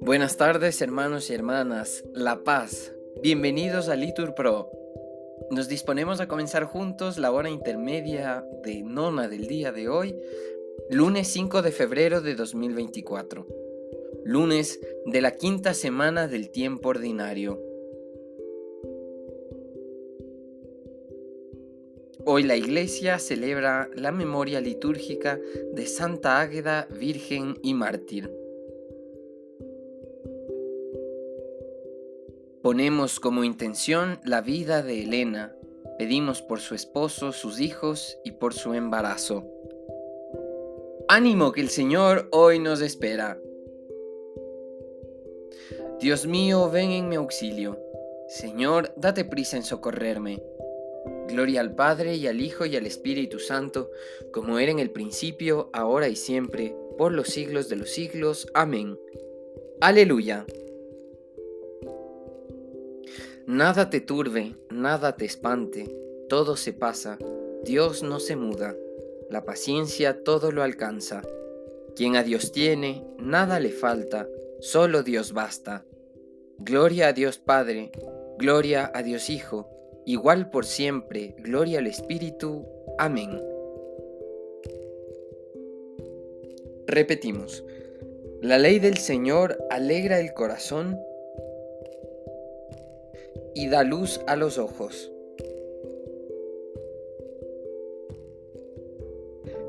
Buenas tardes hermanos y hermanas, La Paz, bienvenidos a Litur Pro. Nos disponemos a comenzar juntos la hora intermedia de nona del día de hoy, lunes 5 de febrero de 2024, lunes de la quinta semana del tiempo ordinario. Hoy la iglesia celebra la memoria litúrgica de Santa Águeda, Virgen y Mártir. Ponemos como intención la vida de Elena, pedimos por su esposo, sus hijos y por su embarazo. Ánimo que el Señor hoy nos espera. Dios mío, ven en mi auxilio. Señor, date prisa en socorrerme. Gloria al Padre y al Hijo y al Espíritu Santo, como era en el principio, ahora y siempre, por los siglos de los siglos. Amén. Aleluya. Nada te turbe, nada te espante, todo se pasa, Dios no se muda, la paciencia todo lo alcanza. Quien a Dios tiene, nada le falta, solo Dios basta. Gloria a Dios Padre, gloria a Dios Hijo, igual por siempre, gloria al Espíritu. Amén. Repetimos, la ley del Señor alegra el corazón y da luz a los ojos.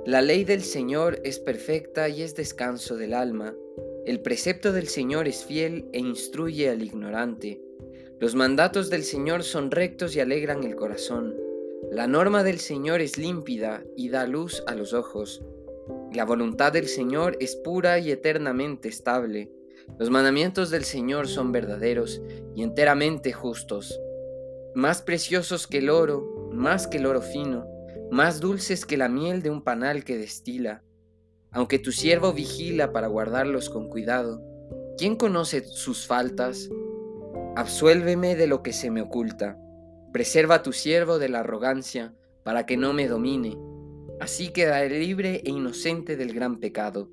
La ley del Señor es perfecta y es descanso del alma. El precepto del Señor es fiel e instruye al ignorante. Los mandatos del Señor son rectos y alegran el corazón. La norma del Señor es límpida y da luz a los ojos. La voluntad del Señor es pura y eternamente estable. Los mandamientos del Señor son verdaderos y enteramente justos, más preciosos que el oro, más que el oro fino, más dulces que la miel de un panal que destila. Aunque tu siervo vigila para guardarlos con cuidado, ¿quién conoce sus faltas? Absuélveme de lo que se me oculta. Preserva a tu siervo de la arrogancia, para que no me domine. Así quedaré libre e inocente del gran pecado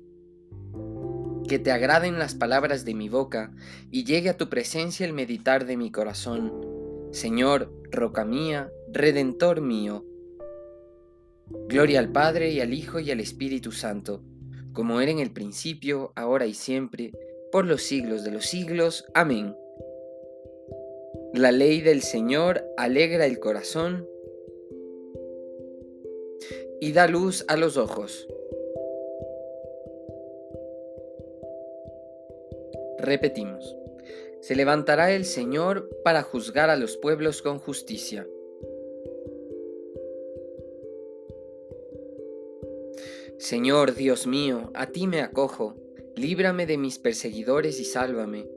que te agraden las palabras de mi boca y llegue a tu presencia el meditar de mi corazón. Señor, roca mía, redentor mío. Gloria al Padre y al Hijo y al Espíritu Santo, como era en el principio, ahora y siempre, por los siglos de los siglos. Amén. La ley del Señor alegra el corazón y da luz a los ojos. Repetimos, se levantará el Señor para juzgar a los pueblos con justicia. Señor Dios mío, a ti me acojo, líbrame de mis perseguidores y sálvame,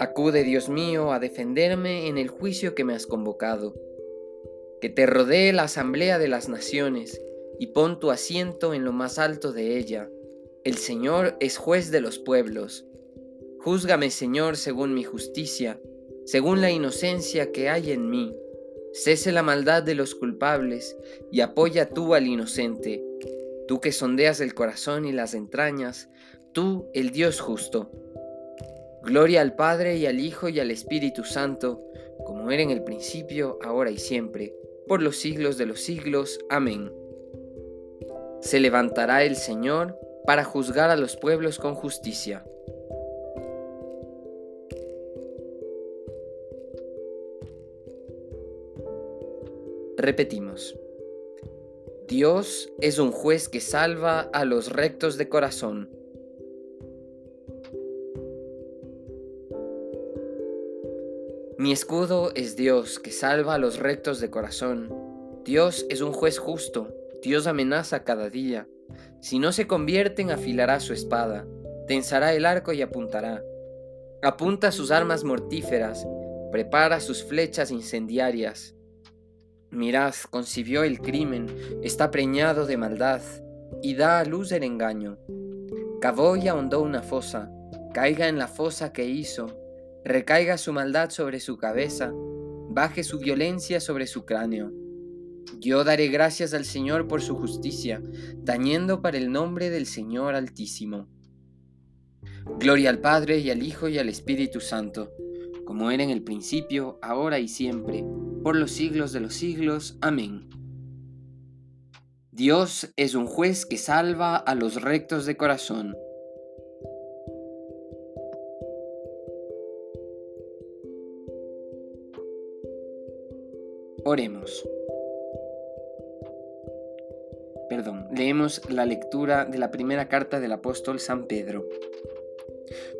Acude, Dios mío, a defenderme en el juicio que me has convocado. Que te rodee la asamblea de las naciones, y pon tu asiento en lo más alto de ella. El Señor es juez de los pueblos. Júzgame, Señor, según mi justicia según la inocencia que hay en mí. Cese la maldad de los culpables y apoya tú al inocente, tú que sondeas el corazón y las entrañas, tú el Dios justo. Gloria al Padre y al Hijo y al Espíritu Santo, como era en el principio, ahora y siempre, por los siglos de los siglos. Amén. Se levantará el Señor para juzgar a los pueblos con justicia. Repetimos. Dios es un juez que salva a los rectos de corazón. Mi escudo es Dios que salva a los rectos de corazón. Dios es un juez justo. Dios amenaza cada día. Si no se convierten, afilará su espada, tensará el arco y apuntará. Apunta sus armas mortíferas, prepara sus flechas incendiarias. Mirad, concibió el crimen, está preñado de maldad, y da a luz el engaño. Cavó y ahondó una fosa, caiga en la fosa que hizo, recaiga su maldad sobre su cabeza, baje su violencia sobre su cráneo. Yo daré gracias al Señor por su justicia, tañendo para el nombre del Señor Altísimo. Gloria al Padre y al Hijo y al Espíritu Santo, como era en el principio, ahora y siempre, por los siglos de los siglos. Amén. Dios es un juez que salva a los rectos de corazón. Oremos. Perdón, leemos la lectura de la primera carta del apóstol San Pedro.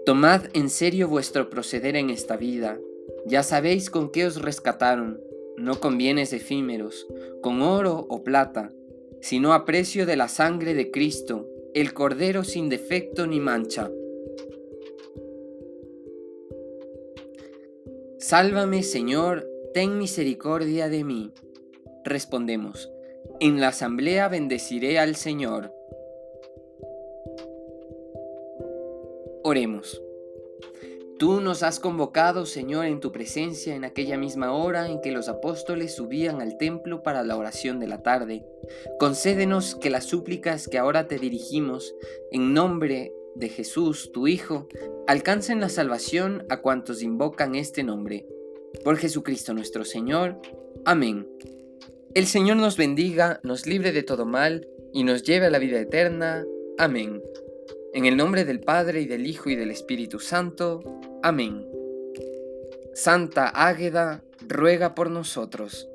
Tomad en serio vuestro proceder en esta vida. Ya sabéis con qué os rescataron, no con bienes efímeros, con oro o plata sino a precio de la sangre de Cristo, el Cordero sin defecto ni mancha. Sálvame, Señor, ten misericordia de mí. Respondemos, en la asamblea bendeciré al Señor. Oremos. Tú nos has convocado, Señor, en tu presencia en aquella misma hora en que los apóstoles subían al templo para la oración de la tarde. Concédenos que las súplicas que ahora te dirigimos, en nombre de Jesús, tu Hijo, alcancen la salvación a cuantos invocan este nombre. Por Jesucristo nuestro Señor. Amén. El Señor nos bendiga, nos libre de todo mal y nos lleve a la vida eterna. Amén. En el nombre del Padre y del Hijo y del Espíritu Santo. Amén. Santa Águeda, ruega por nosotros.